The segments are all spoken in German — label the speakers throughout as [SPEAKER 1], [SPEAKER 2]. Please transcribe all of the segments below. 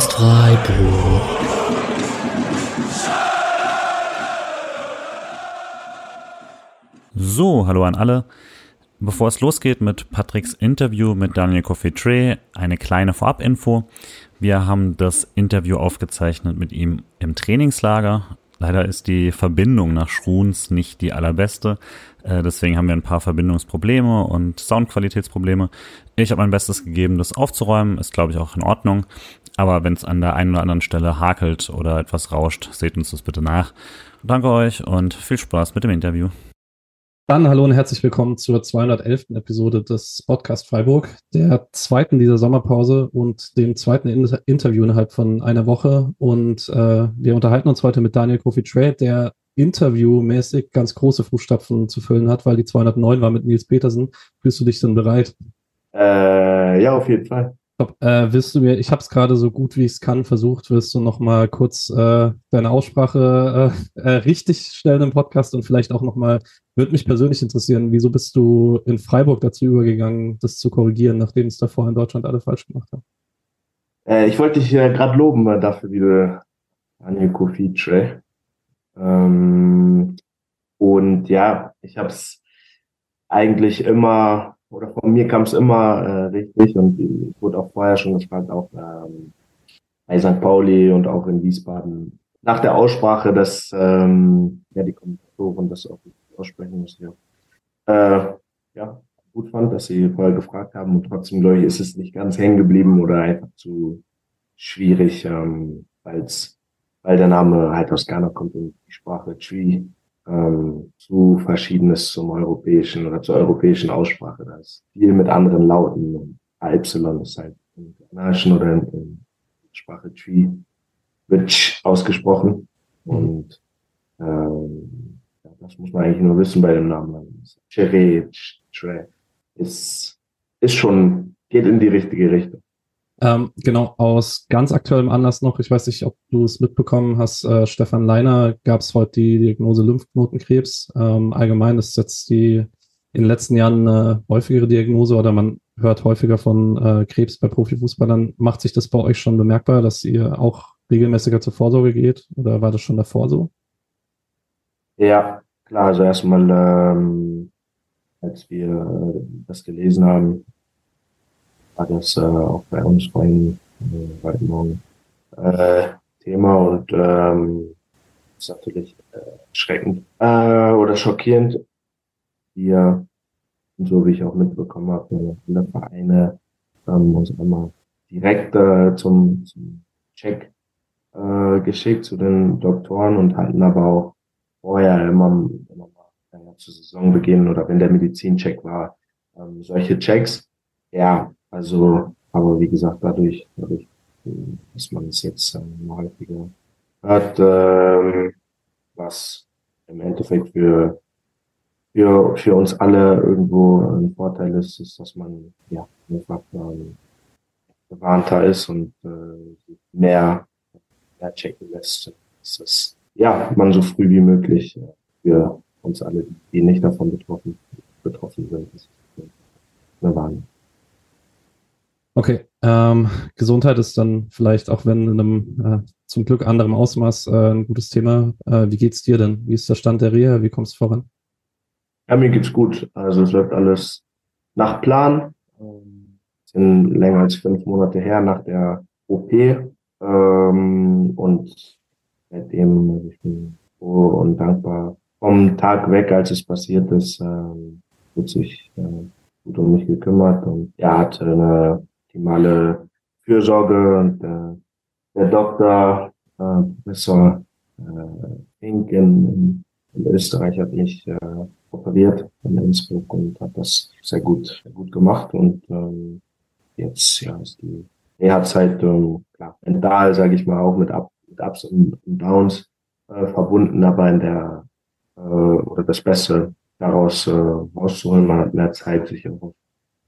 [SPEAKER 1] Podcast Freiburg.
[SPEAKER 2] So, hallo an alle. Bevor es losgeht mit Patricks Interview mit Daniel Coffee eine kleine Vorabinfo. Wir haben das Interview aufgezeichnet mit ihm im Trainingslager. Leider ist die Verbindung nach Schruns nicht die allerbeste. Äh, deswegen haben wir ein paar Verbindungsprobleme und Soundqualitätsprobleme. Ich habe mein Bestes gegeben, das aufzuräumen. Ist, glaube ich, auch in Ordnung. Aber wenn es an der einen oder anderen Stelle hakelt oder etwas rauscht, seht uns das bitte nach. Danke euch und viel Spaß mit dem Interview.
[SPEAKER 3] Dann hallo und herzlich willkommen zur 211. Episode des Podcast Freiburg, der zweiten dieser Sommerpause und dem zweiten Inter Interview innerhalb von einer Woche. Und äh, wir unterhalten uns heute mit Daniel Kofi Trade, der interviewmäßig ganz große Fußstapfen zu füllen hat, weil die 209 war mit Nils Petersen. Fühlst du dich denn bereit?
[SPEAKER 4] Äh, ja, auf jeden Fall.
[SPEAKER 3] Top. Äh, willst du mir, ich habe es gerade so gut wie ich es kann versucht, willst du noch mal kurz äh, deine Aussprache äh, äh, richtig stellen im Podcast und vielleicht auch noch mal, würde mich persönlich interessieren, wieso bist du in Freiburg dazu übergegangen, das zu korrigieren, nachdem es davor in Deutschland alle falsch gemacht haben?
[SPEAKER 4] Äh, ich wollte dich äh, gerade loben äh, dafür, liebe Anja Kofice. Ähm, und ja, ich habe es eigentlich immer oder von mir kam es immer äh, richtig und ich wurde auch vorher schon gefragt, auch ähm, bei St. Pauli und auch in Wiesbaden. Nach der Aussprache, dass ähm, ja die Kommentatoren das auch aussprechen mussten, ja. Äh, ja, gut fand, dass sie vorher gefragt haben und trotzdem, glaube ich, ist es nicht ganz hängen geblieben oder einfach zu schwierig, ähm, weil's, weil der Name halt aus Ghana kommt und die Sprache Tree ähm, zu Verschiedenes zum europäischen oder zur europäischen Aussprache. Da ist viel mit anderen Lauten. Y ist halt in Ghanaischen oder in, in Sprache Tree wird ausgesprochen. Und ähm, das muss man eigentlich nur wissen bei dem Namen. Chere, Tre, ist, ist schon, geht in die richtige Richtung.
[SPEAKER 3] Ähm, genau, aus ganz aktuellem Anlass noch, ich weiß nicht, ob du es mitbekommen hast, äh, Stefan Leiner gab es heute die Diagnose Lymphknotenkrebs. Ähm, allgemein ist jetzt die in den letzten Jahren eine häufigere Diagnose oder man hört häufiger von äh, Krebs bei Profifußballern. Macht sich das bei euch schon bemerkbar, dass ihr auch regelmäßiger zur Vorsorge geht oder war das schon davor so?
[SPEAKER 4] Ja, klar, also erstmal, ähm, als wir das gelesen haben, war das äh, auch bei uns vorhin äh, heute Morgen äh, Thema und ähm, ist natürlich äh, schreckend äh, oder schockierend. Wir, so wie ich auch mitbekommen habe, viele Vereine ähm, uns einmal direkt äh, zum, zum Check äh, geschickt zu den Doktoren und hatten aber auch vorher immer, immer mal ja, zu Saisonbeginn oder wenn der Medizincheck war, ähm, solche Checks. Ja, also, aber wie gesagt, dadurch, dadurch dass man es jetzt ähm, häufiger hört, ähm, was im Endeffekt für, für, für uns alle irgendwo ein Vorteil ist, ist, dass man ja einfach ähm, bewahrter ist und äh, mehr, mehr checken lässt, dass es, ja, man so früh wie möglich äh, für uns alle, die nicht davon betroffen, betroffen sind, eine Warnung.
[SPEAKER 3] Okay, ähm, Gesundheit ist dann vielleicht auch wenn in einem äh, zum Glück anderem Ausmaß äh, ein gutes Thema. Äh, wie geht's dir denn? Wie ist der Stand der Reha? Wie kommst du voran?
[SPEAKER 4] Ja, mir geht's gut. Also es läuft alles nach Plan. Ähm, sind länger als fünf Monate her nach der OP. Ähm, und seitdem ich bin froh und dankbar. Vom Tag weg, als es passiert ist, ähm, wird sich äh, gut um mich gekümmert und er hatte eine optimale Fürsorge und äh, der Doktor, äh, Professor äh, Fink in, in Österreich hat mich äh, operiert in Innsbruck und hat das sehr gut, sehr gut gemacht und ähm, jetzt ja ist die Reha-Zeit ähm, klar, mental, sage ich mal, auch mit, Up, mit Ups und, Downs äh, verbunden, aber in der äh, oder das Beste daraus äh, rauszuholen, man hat mehr Zeit, sich auf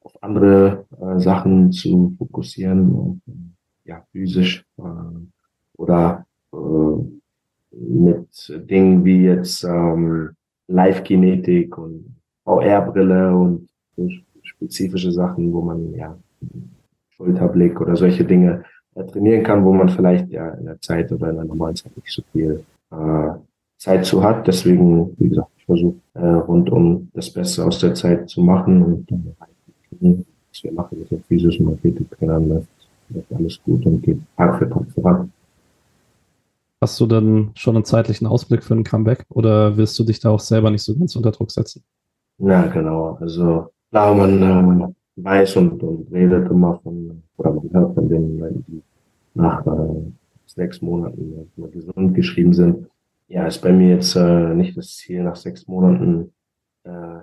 [SPEAKER 4] auf andere äh, Sachen zu fokussieren und ja, physisch äh, oder äh, mit Dingen wie jetzt ähm, Live-Kinetik und VR-Brille und spezifische Sachen, wo man ja Schulterblick oder solche Dinge trainieren kann, wo man vielleicht ja in der Zeit oder in der normalen Zeit nicht so viel äh, Zeit zu hat. Deswegen, wie gesagt, ich versuche äh, rundum das Beste aus der Zeit zu machen und äh, was wir machen mit den Physios und Athletiktrainern läuft, läuft alles gut und geht Tag für Tag voran.
[SPEAKER 3] Hast du dann schon einen zeitlichen Ausblick für ein Comeback oder willst du dich da auch selber nicht so ganz unter Druck setzen?
[SPEAKER 4] Ja, genau. Also klar, man äh, weiß und, und redet immer von, oder man hört von den Leuten, die nach äh, sechs Monaten äh, gesund geschrieben sind. Ja, ist bei mir jetzt äh, nicht das Ziel, nach sechs Monaten äh,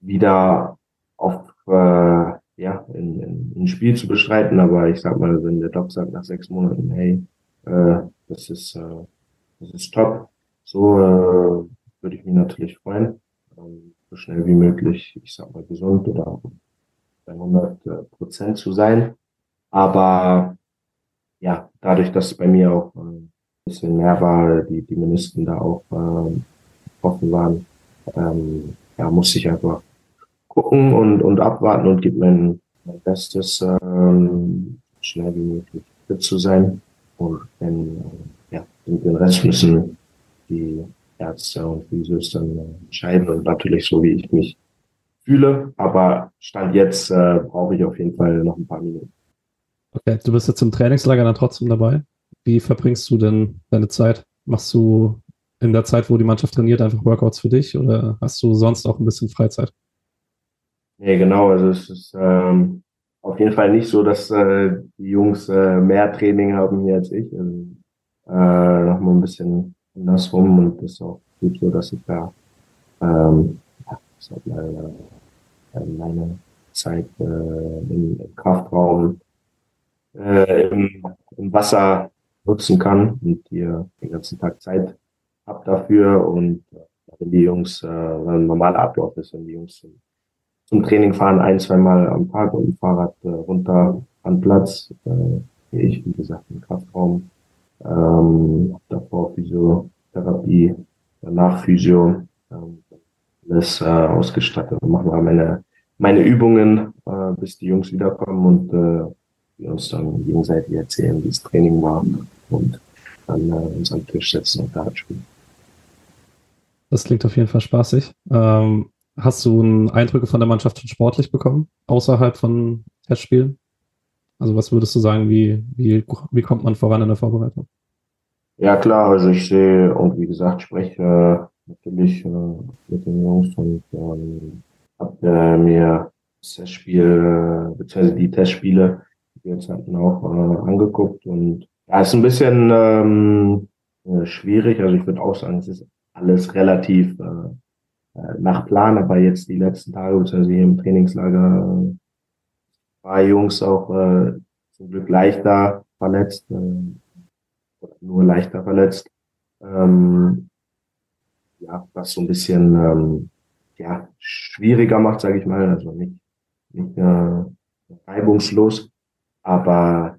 [SPEAKER 4] wieder auf äh, ja, in, in, ein Spiel zu bestreiten, aber ich sag mal, wenn der Doc sagt nach sechs Monaten, hey, äh, das ist, äh, das ist top. So äh, würde ich mich natürlich freuen, ähm, so schnell wie möglich, ich sag mal, gesund oder bei 100 Prozent zu sein. Aber ja, dadurch, dass bei mir auch äh, ein bisschen mehr war, die, die Minister da auch äh, offen waren, ähm, ja, muss ich einfach gucken und, und abwarten und gebe mein, mein Bestes, ähm, schnell wie möglich fit zu sein. Und wenn, äh, ja, den Rest müssen die Ärzte und Physios dann äh, entscheiden und natürlich so, wie ich mich fühle. Aber Stand jetzt äh, brauche ich auf jeden Fall noch ein paar Minuten.
[SPEAKER 3] Okay, du bist jetzt im Trainingslager dann trotzdem dabei. Wie verbringst du denn deine Zeit? Machst du in der Zeit, wo die Mannschaft trainiert, einfach Workouts für dich oder hast du sonst auch ein bisschen Freizeit?
[SPEAKER 4] Nee, genau. Also es ist ähm, auf jeden Fall nicht so, dass äh, die Jungs äh, mehr Training haben hier als ich. Also, äh, noch mal ein bisschen andersrum und das ist auch gut so, dass ich da ähm, mal, äh, meine Zeit äh, im, im Kraftraum äh, im, im Wasser nutzen kann und hier den ganzen Tag Zeit hab dafür und äh, wenn die Jungs, äh, ein normaler Ablauf ist, wenn die Jungs zum, zum Training fahren, ein, zweimal am Tag und ein Fahrrad äh, runter an Platz, äh, ich, wie gesagt, im Kraftraum, ähm, davor Physiotherapie, danach Physio, ähm, alles äh, ausgestattet und machen wir meine, meine Übungen, äh, bis die Jungs wiederkommen und äh, wir uns dann gegenseitig erzählen, wie das Training war und dann äh, uns am Tisch setzen und Dart spielen.
[SPEAKER 3] Das klingt auf jeden Fall spaßig. Ähm, hast du Eindrücke von der Mannschaft schon sportlich bekommen, außerhalb von Testspielen? Also was würdest du sagen, wie, wie, wie kommt man voran in der Vorbereitung?
[SPEAKER 4] Ja klar, also ich sehe und wie gesagt, spreche äh, natürlich äh, mit den Jungs und ähm, habe äh, mir das Testspiel, äh, beziehungsweise die Testspiele wir uns hatten auch äh, angeguckt und ja, ist ein bisschen ähm, äh, schwierig. Also ich würde auch sagen, es ist alles relativ äh, äh nach Plan, aber jetzt die letzten Tage, beziehungsweise hier im Trainingslager, äh, war Jungs auch äh, zum Glück leichter verletzt, äh, oder nur leichter verletzt. Ähm, ja, was so ein bisschen ähm, ja, schwieriger macht, sage ich mal. Also nicht, nicht äh, reibungslos aber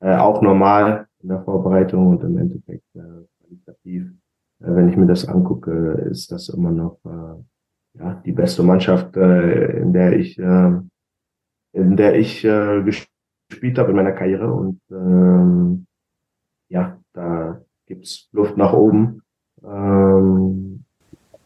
[SPEAKER 4] äh, auch normal in der Vorbereitung und im Endeffekt äh, qualitativ. Äh, wenn ich mir das angucke, ist das immer noch äh, ja, die beste Mannschaft, äh, in der ich äh, in der ich äh, gespielt habe in meiner Karriere und ähm, ja, da gibt's Luft nach oben. Ähm,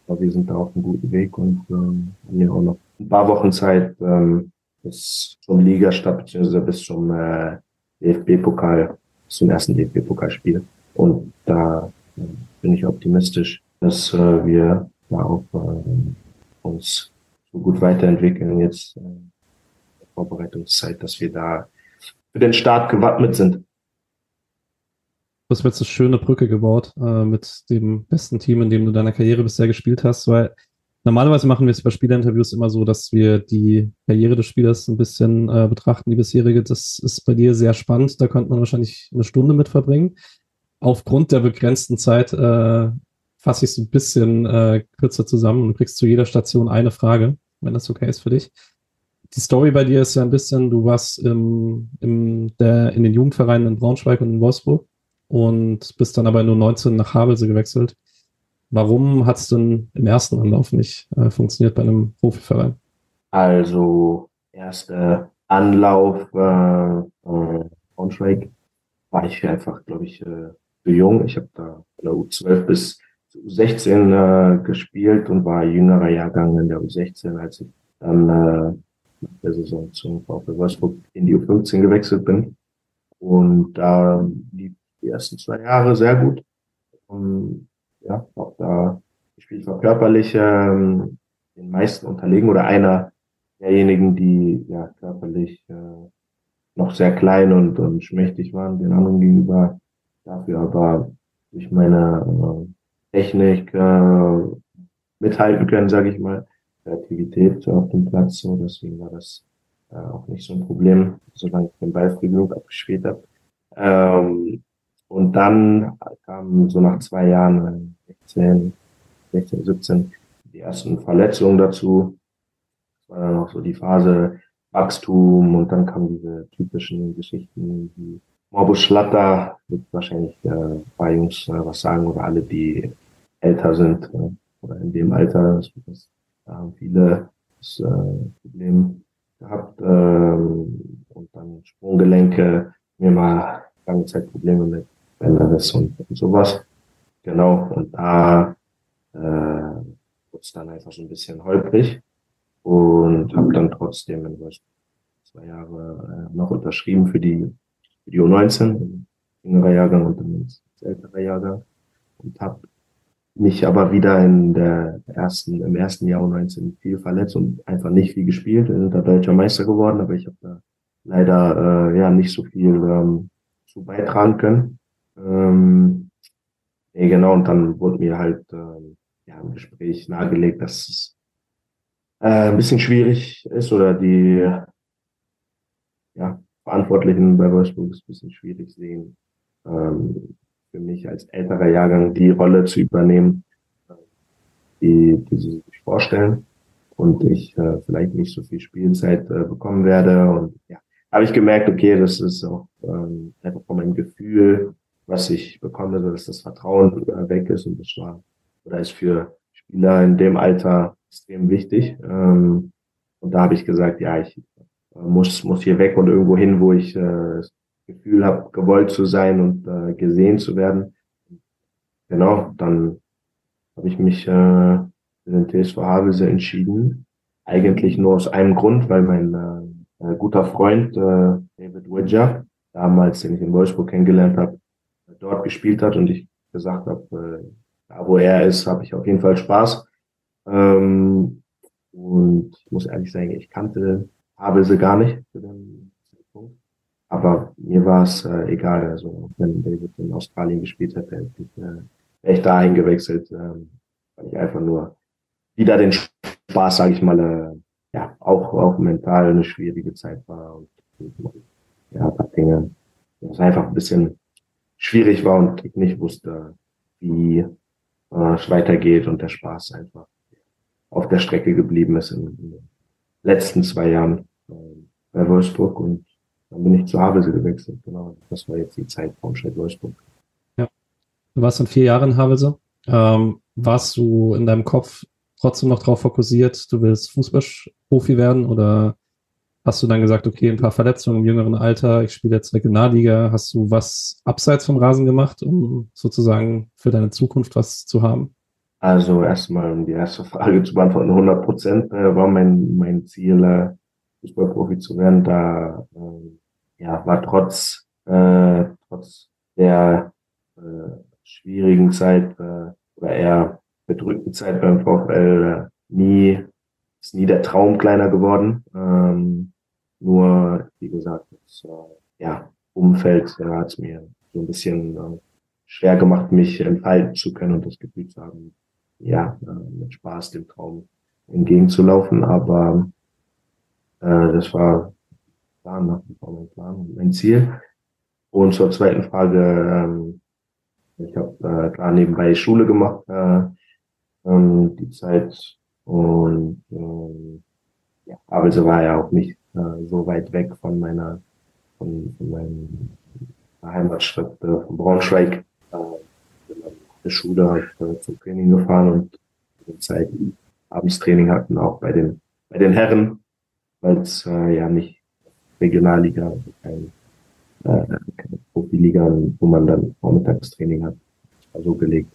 [SPEAKER 4] aber wir sind da auf einem guten Weg und ähm, haben ja auch noch ein paar Wochen Zeit, ähm, bis zum Ligastart beziehungsweise bis zum äh, DFB-Pokal, zum ersten DFB-Pokalspiel. Und da äh, bin ich optimistisch, dass äh, wir da auch äh, uns so gut weiterentwickeln jetzt äh, Vorbereitungszeit, dass wir da für den Start gewappnet sind.
[SPEAKER 3] Du hast jetzt eine schöne Brücke gebaut äh, mit dem besten Team, in dem du deiner Karriere bisher gespielt hast, weil Normalerweise machen wir es bei Spielerinterviews immer so, dass wir die Karriere des Spielers ein bisschen äh, betrachten, die bisherige. Das ist bei dir sehr spannend. Da könnte man wahrscheinlich eine Stunde mit verbringen. Aufgrund der begrenzten Zeit äh, fasse ich es ein bisschen äh, kürzer zusammen und kriegst zu jeder Station eine Frage, wenn das okay ist für dich. Die Story bei dir ist ja ein bisschen, du warst im, im, der, in den Jugendvereinen in Braunschweig und in Wolfsburg und bist dann aber nur 19 nach Havelse gewechselt. Warum hat es denn im ersten Anlauf nicht äh, funktioniert bei einem Profiverein?
[SPEAKER 4] Also, erster Anlauf, äh, äh, Braunschweig war ich einfach, glaube ich, äh, zu jung. Ich habe da von der U12 bis U16 äh, gespielt und war jüngerer Jahrgang in der U16, als ich dann äh, nach der Saison zum VfL Wolfsburg in die U15 gewechselt bin. Und da lief die ersten zwei Jahre sehr gut. Und, ja, auch da gespielt war körperlich ähm, den meisten unterlegen oder einer derjenigen, die ja körperlich äh, noch sehr klein und, und schmächtig waren den anderen gegenüber. Dafür aber durch meine äh, Technik äh, mithalten können, sage ich mal. Kreativität auf dem Platz. So, deswegen war das äh, auch nicht so ein Problem, solange ich den Ball früh genug abgespielt habe. Ähm, und dann kam so nach zwei Jahren, 16, 16, 17, die ersten Verletzungen dazu. Das war dann auch so die Phase Wachstum und dann kamen diese typischen Geschichten wie Morbus Schlatter, wird wahrscheinlich äh, bei Jungs äh, was sagen oder alle, die älter sind äh, oder in dem Alter. Das, das, da haben viele das äh, Problem gehabt ähm, und dann Sprunggelenke, mir mal lange Zeit Probleme mit Bänderriss und, und sowas. Genau, und da äh, wurde es dann einfach so ein bisschen holprig und habe dann trotzdem in zwei Jahre äh, noch unterschrieben für die, für die U19, jüngerer Jahrgang und dann älterer Jahrgang und habe mich aber wieder in der ersten, im ersten Jahr U19 viel verletzt und einfach nicht viel gespielt. Wir sind da deutscher Meister geworden, aber ich habe da leider äh, ja nicht so viel ähm, zu beitragen können. Ähm, nee, genau, und dann wurde mir halt ähm, ja, im Gespräch nahegelegt, dass es äh, ein bisschen schwierig ist oder die ja, Verantwortlichen bei Wolfsburg es ein bisschen schwierig sehen, ähm, für mich als älterer Jahrgang die Rolle zu übernehmen, die, die sie sich vorstellen und ich äh, vielleicht nicht so viel Spielzeit äh, bekommen werde. Und ja, habe ich gemerkt, okay, das ist auch ähm, einfach von meinem Gefühl, was ich bekomme, dass das Vertrauen äh, weg ist und das war oder ist für Spieler in dem Alter extrem wichtig. Ähm, und da habe ich gesagt, ja, ich äh, muss, muss hier weg und irgendwo hin, wo ich äh, das Gefühl habe, gewollt zu sein und äh, gesehen zu werden. Genau, dann habe ich mich äh, für den TSV Havelse entschieden. Eigentlich nur aus einem Grund, weil mein äh, guter Freund äh, David Widger, damals, den ich in Wolfsburg kennengelernt habe, dort gespielt hat und ich gesagt habe, äh, da wo er ist, habe ich auf jeden Fall Spaß. Ähm, und ich muss ehrlich sagen, ich kannte habe sie gar nicht zu dem Zeitpunkt. Aber mir war es äh, egal. Also wenn David in Australien gespielt hätte, hätte ich, äh, wäre dahin gewechselt, ähm, weil ich einfach nur wieder den Spaß, sage ich mal, äh, ja, auch, auch mental eine schwierige Zeit war und, und ja, ein paar Dinge, es einfach ein bisschen schwierig war und ich nicht wusste, wie äh, es weitergeht und der Spaß einfach auf der Strecke geblieben ist in, in den letzten zwei Jahren bei Wolfsburg und dann bin ich zu Havelse gewechselt. Genau, das war jetzt die Zeit vom Schritt Wolfsburg.
[SPEAKER 3] Ja, du warst dann vier Jahre in Havelse. Ähm, warst du in deinem Kopf trotzdem noch darauf fokussiert, du willst Fußballprofi werden oder hast du dann gesagt, okay, ein paar Verletzungen im jüngeren Alter, ich spiele jetzt Regionalliga, hast du was abseits vom Rasen gemacht, um sozusagen für deine Zukunft was zu haben?
[SPEAKER 4] Also erstmal, um die erste Frage zu beantworten, 100 Prozent äh, war mein, mein Ziel, äh, Fußballprofi zu werden, da äh, ja, war trotz, äh, trotz der äh, schwierigen Zeit äh, oder eher bedrückten Zeit beim VfL äh, nie, ist nie der Traum kleiner geworden. Ähm, nur, wie gesagt, das äh, ja, Umfeld ja, hat es mir so ein bisschen äh, schwer gemacht, mich entfalten zu können und das Gefühl zu haben, ja, äh, mit Spaß dem Traum entgegenzulaufen. Aber äh, das war Plan, nach wie vor mein Plan und mein Ziel. Und zur zweiten Frage, ähm, ich habe äh, klar nebenbei Schule gemacht, äh, ähm, die Zeit. Und ähm, ja, aber sie war ja auch nicht äh, so weit weg von meiner, von, von meinem Heimatstadt äh, von Braunschweig. Äh, der Schule äh, zum Training gefahren und die Zeit Abendstraining hatten auch bei den bei den Herren weil es äh, ja nicht Regionalliga, also kein äh, keine Profiliga, wo man dann Vormittagstraining hat. Also gelegt.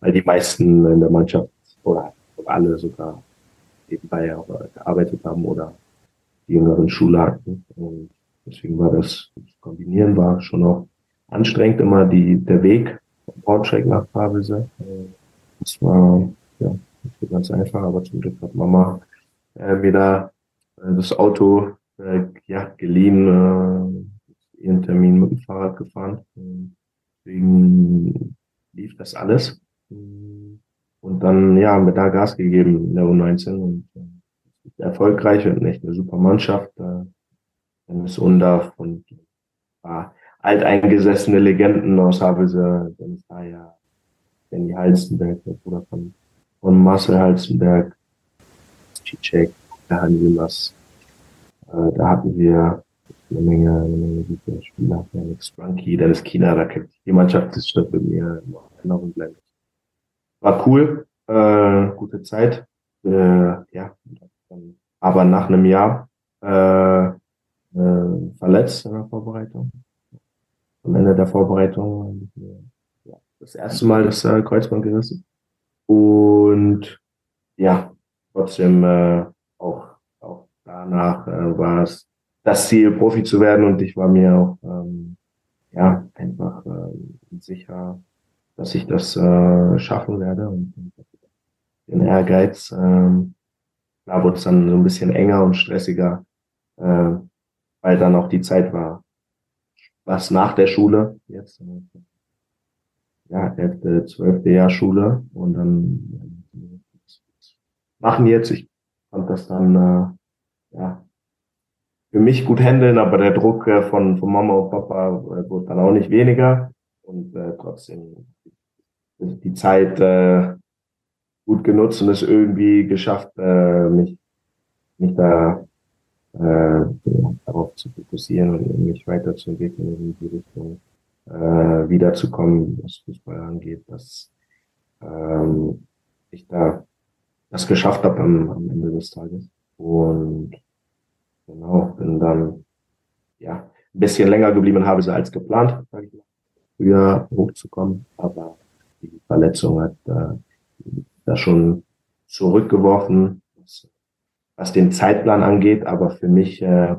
[SPEAKER 4] Weil die meisten in der Mannschaft oder alle sogar nebenbei gearbeitet haben oder die jüngeren Schule hatten. Und deswegen war das, das Kombinieren war schon auch anstrengend immer die, der Weg von Braunschweig nach Pavelse. Das war ja nicht so ganz einfach, aber zum Glück hat Mama äh, mir da äh, das Auto äh, ja, geliehen, äh, ihren Termin mit dem Fahrrad gefahren. Deswegen lief das alles. Und dann ja, haben wir da Gas gegeben in der U19 und äh, erfolgreich und echt eine super Mannschaft. Äh, Dennis Undorf und äh, alteingesessene Legenden aus Havelse, Dennis Daya, Danny Halstenberg, der Bruder von, von Marcel Halstenberg, Cicek, der Hanjumas. Äh, da hatten wir eine Menge, eine Menge gute Spieler. Yannick Sprunky, Dennis Kina, da kennt die Mannschaft ist schon mit mir in Erinnerung bleibt. War cool, äh, gute Zeit. Äh, ja, aber nach einem Jahr äh, äh, verletzt in der Vorbereitung. Am Ende der Vorbereitung ja, das erste Mal das äh, Kreuzband gerissen. Und ja, trotzdem äh, auch, auch danach äh, war es das Ziel, Profi zu werden und ich war mir auch ähm, ja einfach äh, sicher, dass ich das äh, schaffen werde und, und den Ehrgeiz. Ähm, da wurde es dann so ein bisschen enger und stressiger, äh, weil dann auch die Zeit war, was nach der Schule jetzt. Äh, ja, elfte, zwölfte Jahr Schule und dann äh, machen jetzt. Ich fand das dann äh, ja für mich gut handeln, aber der Druck äh, von, von Mama und Papa äh, wurde dann auch nicht weniger und äh, trotzdem die Zeit äh, gut genutzt und es irgendwie geschafft, äh, mich, mich da äh, darauf zu fokussieren und mich weiterzuentwickeln in die Richtung äh, wiederzukommen, was Fußball angeht, dass ähm, ich da das geschafft habe am, am Ende des Tages. Und genau, bin dann ja ein bisschen länger geblieben habe als geplant, sage ich mal, früher hochzukommen, aber die Verletzung hat äh, da schon zurückgeworfen, was, was den Zeitplan angeht, aber für mich äh,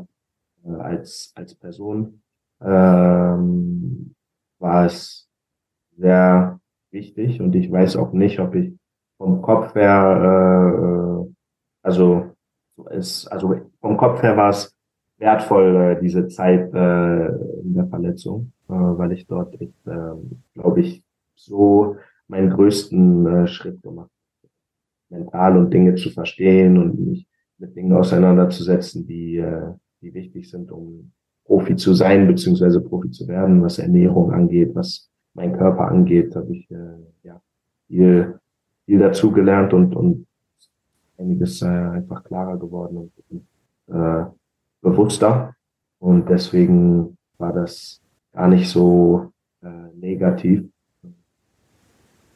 [SPEAKER 4] als, als Person ähm, war es sehr wichtig. Und ich weiß auch nicht, ob ich vom Kopf her, äh, also es, also vom Kopf her war es wertvoll, äh, diese Zeit äh, in der Verletzung, äh, weil ich dort äh, glaube ich, so meinen größten äh, Schritt gemacht mental und Dinge zu verstehen und mich mit Dingen auseinanderzusetzen, die, äh, die wichtig sind, um Profi zu sein, beziehungsweise Profi zu werden, was Ernährung angeht, was mein Körper angeht, habe ich äh, ja viel, viel dazu gelernt und, und einiges äh, einfach klarer geworden und äh, bewusster. Und deswegen war das gar nicht so äh, negativ.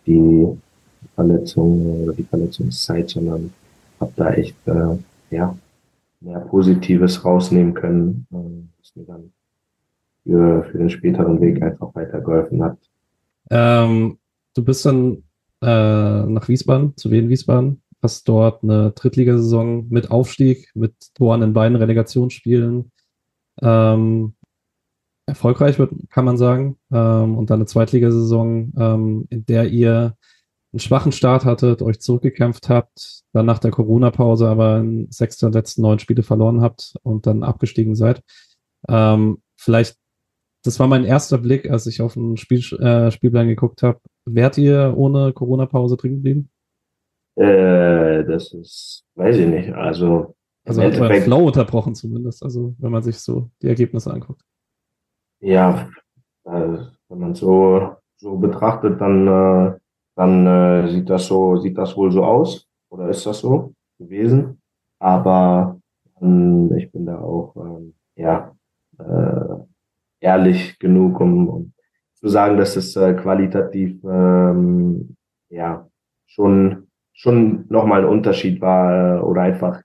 [SPEAKER 4] Die Verletzung oder die Verletzungszeit, sondern habe da echt äh, ja, mehr Positives rausnehmen können, äh, was mir dann für, für den späteren Weg einfach weitergeholfen hat.
[SPEAKER 3] Ähm, du bist dann äh, nach Wiesbaden, zu Wien Wiesbaden, hast dort eine Drittligasaison mit Aufstieg, mit Toren in beiden Relegationsspielen. Ähm, erfolgreich wird, kann man sagen. Ähm, und dann eine Zweitligasaison, ähm, in der ihr einen schwachen Start hattet, euch zurückgekämpft habt, dann nach der Corona-Pause aber in sechs der letzten neun Spiele verloren habt und dann abgestiegen seid. Ähm, vielleicht, das war mein erster Blick, als ich auf den Spiel, äh, Spielplan geguckt habe. Wärt ihr ohne Corona-Pause drin geblieben?
[SPEAKER 4] Äh, das ist, weiß ich nicht. Also,
[SPEAKER 3] also hat euer Flow unterbrochen zumindest, also wenn man sich so die Ergebnisse anguckt.
[SPEAKER 4] Ja, also, wenn man so so betrachtet, dann äh, dann äh, sieht das so, sieht das wohl so aus oder ist das so gewesen. Aber ähm, ich bin da auch ähm, ja äh, ehrlich genug, um, um zu sagen, dass es äh, qualitativ ähm, ja schon schon nochmal ein Unterschied war äh, oder einfach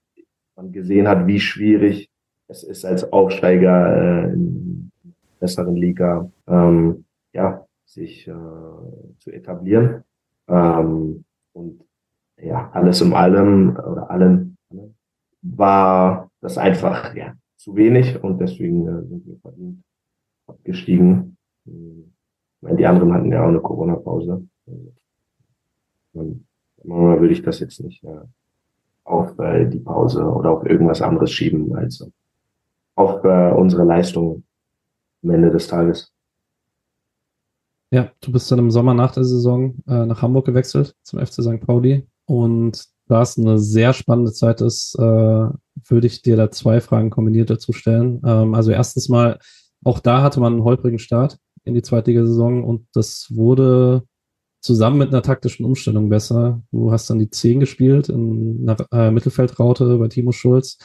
[SPEAKER 4] man gesehen hat, wie schwierig es ist als Aufsteiger äh, in besseren Liga ähm, ja, sich äh, zu etablieren. Ähm, und ja, alles in allem oder allen war das einfach ja, zu wenig und deswegen äh, sind wir verdient abgestiegen. Weil die anderen hatten ja auch eine Corona-Pause. Manchmal würde ich das jetzt nicht äh, auf äh, die Pause oder auf irgendwas anderes schieben, als auf äh, unsere Leistung am Ende des Tages.
[SPEAKER 3] Ja, du bist dann im Sommer nach der Saison äh, nach Hamburg gewechselt zum FC St. Pauli und da es eine sehr spannende Zeit ist, äh, würde ich dir da zwei Fragen kombiniert dazu stellen. Ähm, also erstens mal, auch da hatte man einen holprigen Start in die Zweitligasaison und das wurde zusammen mit einer taktischen Umstellung besser. Du hast dann die 10 gespielt in einer äh, Mittelfeldraute bei Timo Schulz.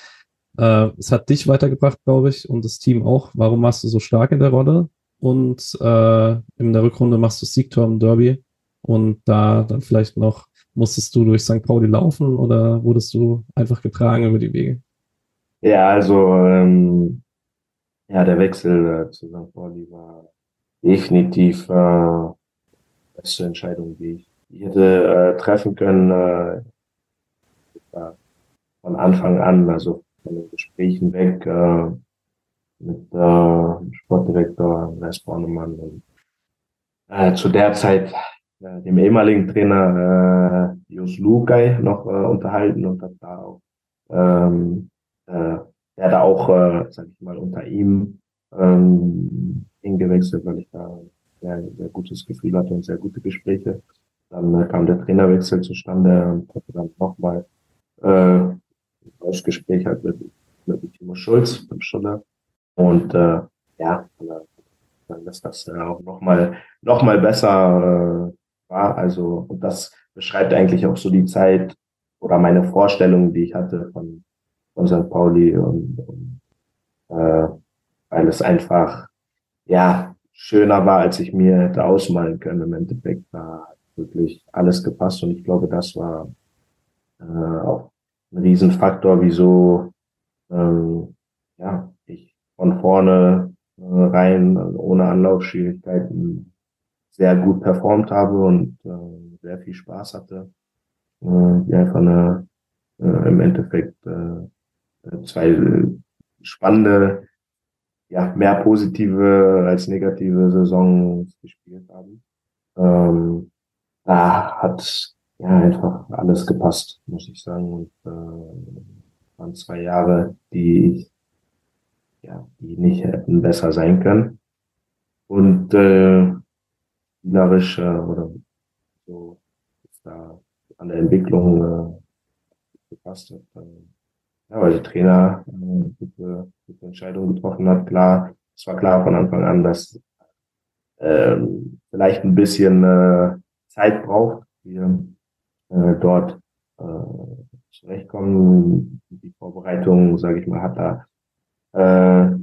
[SPEAKER 3] Äh, es hat dich weitergebracht, glaube ich, und das Team auch. Warum warst du so stark in der Rolle? Und äh, in der Rückrunde machst du Siegtor im Derby und da dann vielleicht noch musstest du durch St. Pauli laufen oder wurdest du einfach getragen über die Wege?
[SPEAKER 4] Ja, also ähm, ja, der Wechsel äh, zu St. Pauli war definitiv äh, beste Entscheidung, die ich, die hätte äh, treffen können. Äh, von Anfang an, also von den Gesprächen weg äh, mit äh, Sportdirektor Les Bornemann und äh, zu der Zeit äh, dem ehemaligen Trainer äh, Jos Lukai noch äh, unterhalten und hat da auch ähm, äh, der da auch, äh, sag ich mal, unter ihm ähm, hingewechselt, weil ich da sehr, sehr gutes Gefühl hatte und sehr gute Gespräche. Dann äh, kam der Trainerwechsel zustande und hatte dann nochmal äh, ein Gespräch halt mit, mit Timo Schulz beim Schuller. Und äh, ja, dann ist das äh, auch nochmal noch mal besser äh, war. Also, und das beschreibt eigentlich auch so die Zeit oder meine Vorstellung, die ich hatte von, von St. Pauli und, und äh, weil es einfach ja schöner war, als ich mir hätte ausmalen können. Im Endeffekt war wirklich alles gepasst und ich glaube, das war äh, auch ein Riesenfaktor, wieso ähm, ja von vorne äh, rein ohne Anlaufschwierigkeiten sehr gut performt habe und äh, sehr viel Spaß hatte. Äh, die einfach eine, äh, im Endeffekt äh, zwei spannende ja, mehr positive als negative Saison gespielt haben. Ähm, da hat ja einfach alles gepasst, muss ich sagen. Und äh, waren zwei Jahre, die ja, die nicht hätten besser sein können. Und äh, spielerisch äh, oder so ist da an der Entwicklung äh, gepasst hat. Äh, ja, weil der Trainer äh, gute, gute Entscheidungen getroffen hat. Klar, es war klar von Anfang an, dass ähm, vielleicht ein bisschen äh, Zeit braucht, wir äh, dort äh, zurechtkommen. Die Vorbereitung, sage ich mal, hat da äh, ja,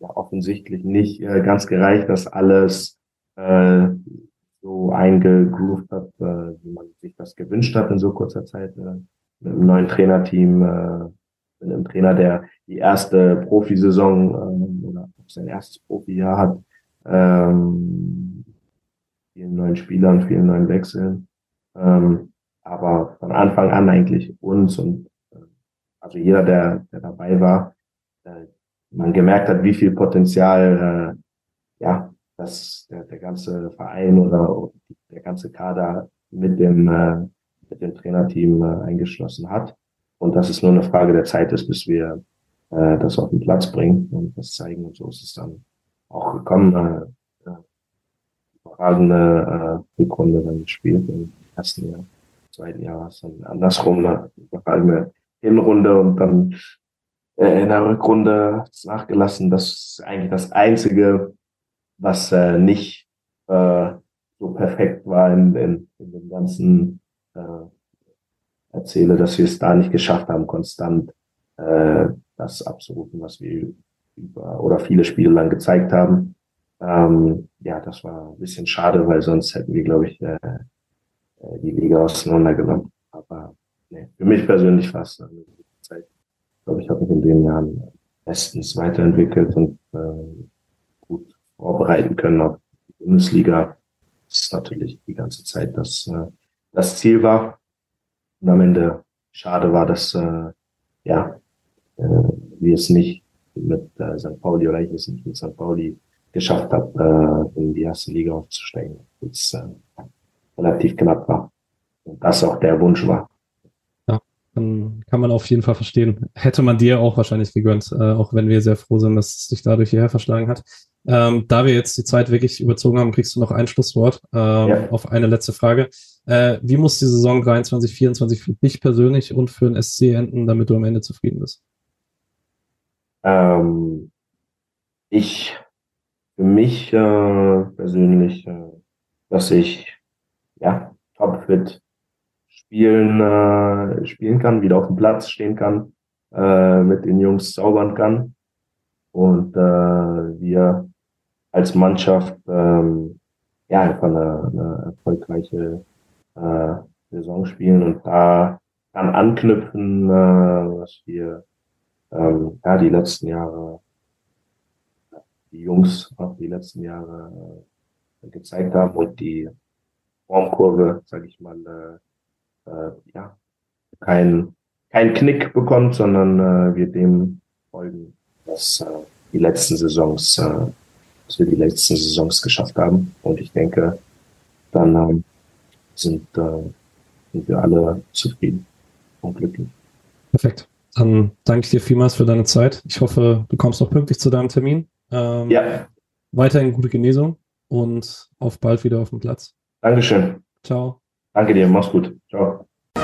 [SPEAKER 4] offensichtlich nicht äh, ganz gereicht, dass alles äh, so eingegroovt hat, äh, wie man sich das gewünscht hat in so kurzer Zeit. Äh, mit einem neuen Trainerteam, äh, mit einem Trainer, der die erste Profisaison ähm, oder sein erstes Profijahr hat, ähm, vielen neuen Spielern, vielen neuen Wechseln. Ähm, aber von Anfang an eigentlich uns und äh, also jeder, der, der dabei war, äh, man gemerkt hat, wie viel Potenzial äh, ja, dass der, der ganze Verein oder der ganze Kader mit dem, äh, mit dem Trainerteam äh, eingeschlossen hat. Und dass es nur eine Frage der Zeit ist, bis wir äh, das auf den Platz bringen und das zeigen. Und so ist es dann auch gekommen. Äh, äh, überragende äh, Rückrunde dann gespielt im ersten Jahr. Zweiten Jahr war dann andersrum, eine überragende Hinrunde und dann äh, in der Rückrunde nachgelassen. Das ist eigentlich das Einzige, was äh, nicht äh, so perfekt war in, in, in dem ganzen äh, erzähle, dass wir es da nicht geschafft haben, konstant äh, das abzurufen, was wir über oder viele Spiele lang gezeigt haben. Ähm, ja, das war ein bisschen schade, weil sonst hätten wir, glaube ich, äh, äh die Liga auseinandergenommen. Aber nee, für mich persönlich Zeit. Ich glaube, ich habe mich in den Jahren bestens weiterentwickelt und äh, gut vorbereiten können auf die Bundesliga. Das ist natürlich die ganze Zeit das, äh, das Ziel war. Und am Ende schade war, dass äh, ja, äh, wir es nicht mit äh, St. Pauli oder ich es nicht mit St. Pauli geschafft habe, äh, in die erste Liga aufzusteigen. Das äh, relativ knapp war. Und das auch der Wunsch war.
[SPEAKER 3] Ja, dann kann man auf jeden Fall verstehen. Hätte man dir auch wahrscheinlich gegönnt, äh, auch wenn wir sehr froh sind, dass es sich dadurch hierher verschlagen hat. Ähm, da wir jetzt die Zeit wirklich überzogen haben, kriegst du noch ein Schlusswort ähm, ja. auf eine letzte Frage. Äh, wie muss die Saison 23, 24 für dich persönlich und für den SC enden, damit du am Ende zufrieden bist?
[SPEAKER 4] Ähm, ich, für mich äh, persönlich, äh, dass ich ja topfit spielen, äh, spielen kann, wieder auf dem Platz stehen kann, äh, mit den Jungs zaubern kann. Und äh, wir als Mannschaft ähm, ja einfach eine, eine erfolgreiche äh, Saison spielen und da dann anknüpfen, äh, was wir ähm, ja die letzten Jahre die Jungs auch die letzten Jahre äh, gezeigt haben und die Formkurve, sage ich mal, äh, äh, ja kein kein Knick bekommt, sondern äh, wir dem folgen, was äh, die letzten Saisons äh, was wir die letzten Saisons geschafft haben. Und ich denke, dann ähm, sind, äh, sind wir alle zufrieden und glücklich.
[SPEAKER 3] Perfekt. Dann danke ich dir vielmals für deine Zeit. Ich hoffe, du kommst noch pünktlich zu deinem Termin.
[SPEAKER 4] Ähm, ja.
[SPEAKER 3] Weiterhin gute Genesung und auf bald wieder auf dem Platz.
[SPEAKER 4] Dankeschön.
[SPEAKER 3] Ciao.
[SPEAKER 4] Danke dir, mach's gut. Ciao. So